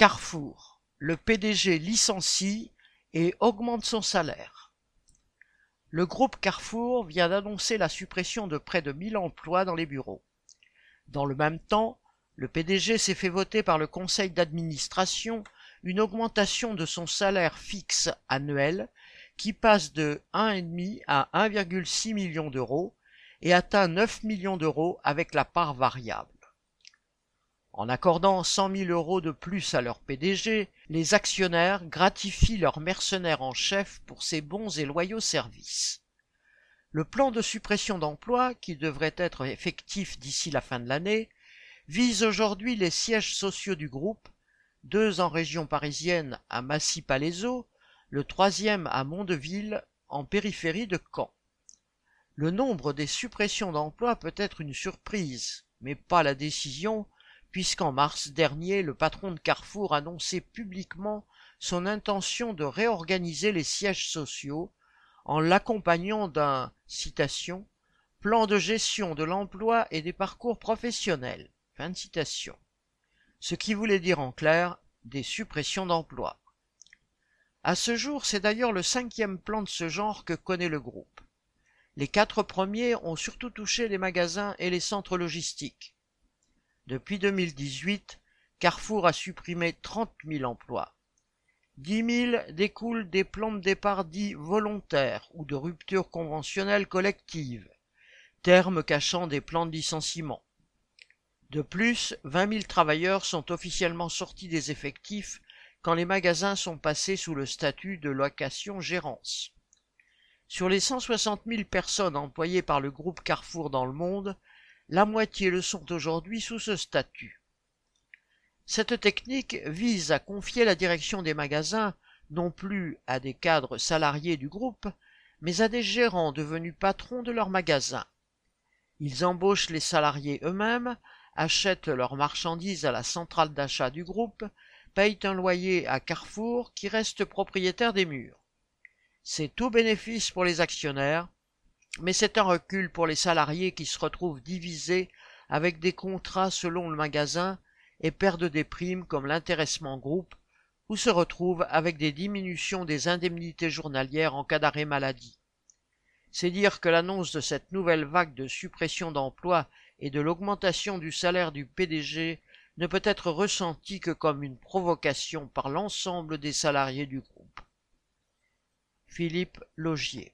Carrefour. Le PDG licencie et augmente son salaire. Le groupe Carrefour vient d'annoncer la suppression de près de 1000 emplois dans les bureaux. Dans le même temps, le PDG s'est fait voter par le conseil d'administration une augmentation de son salaire fixe annuel qui passe de 1,5 à 1,6 million d'euros et atteint 9 millions d'euros avec la part variable. En accordant 100 000 euros de plus à leur PDG, les actionnaires gratifient leur mercenaire en chef pour ses bons et loyaux services. Le plan de suppression d'emplois, qui devrait être effectif d'ici la fin de l'année, vise aujourd'hui les sièges sociaux du groupe, deux en région parisienne à Massy-Palaiseau, le troisième à Mondeville, en périphérie de Caen. Le nombre des suppressions d'emplois peut être une surprise, mais pas la décision puisqu'en mars dernier, le patron de Carrefour annonçait publiquement son intention de réorganiser les sièges sociaux en l'accompagnant d'un citation plan de gestion de l'emploi et des parcours professionnels. Fin de citation. Ce qui voulait dire en clair des suppressions d'emplois. À ce jour, c'est d'ailleurs le cinquième plan de ce genre que connaît le groupe. Les quatre premiers ont surtout touché les magasins et les centres logistiques. Depuis 2018, Carrefour a supprimé 30 000 emplois. 10 000 découlent des plans de départ dits volontaires ou de rupture conventionnelle collective, termes cachant des plans de licenciement. De plus, 20 000 travailleurs sont officiellement sortis des effectifs quand les magasins sont passés sous le statut de location-gérance. Sur les 160 000 personnes employées par le groupe Carrefour dans le monde, la moitié le sont aujourd'hui sous ce statut. Cette technique vise à confier la direction des magasins non plus à des cadres salariés du groupe, mais à des gérants devenus patrons de leurs magasins. Ils embauchent les salariés eux-mêmes, achètent leurs marchandises à la centrale d'achat du groupe, payent un loyer à Carrefour qui reste propriétaire des murs. C'est tout bénéfice pour les actionnaires, mais c'est un recul pour les salariés qui se retrouvent divisés avec des contrats selon le magasin et perdent des primes comme l'intéressement groupe ou se retrouvent avec des diminutions des indemnités journalières en cas d'arrêt maladie. C'est dire que l'annonce de cette nouvelle vague de suppression d'emplois et de l'augmentation du salaire du PDG ne peut être ressentie que comme une provocation par l'ensemble des salariés du groupe. Philippe Logier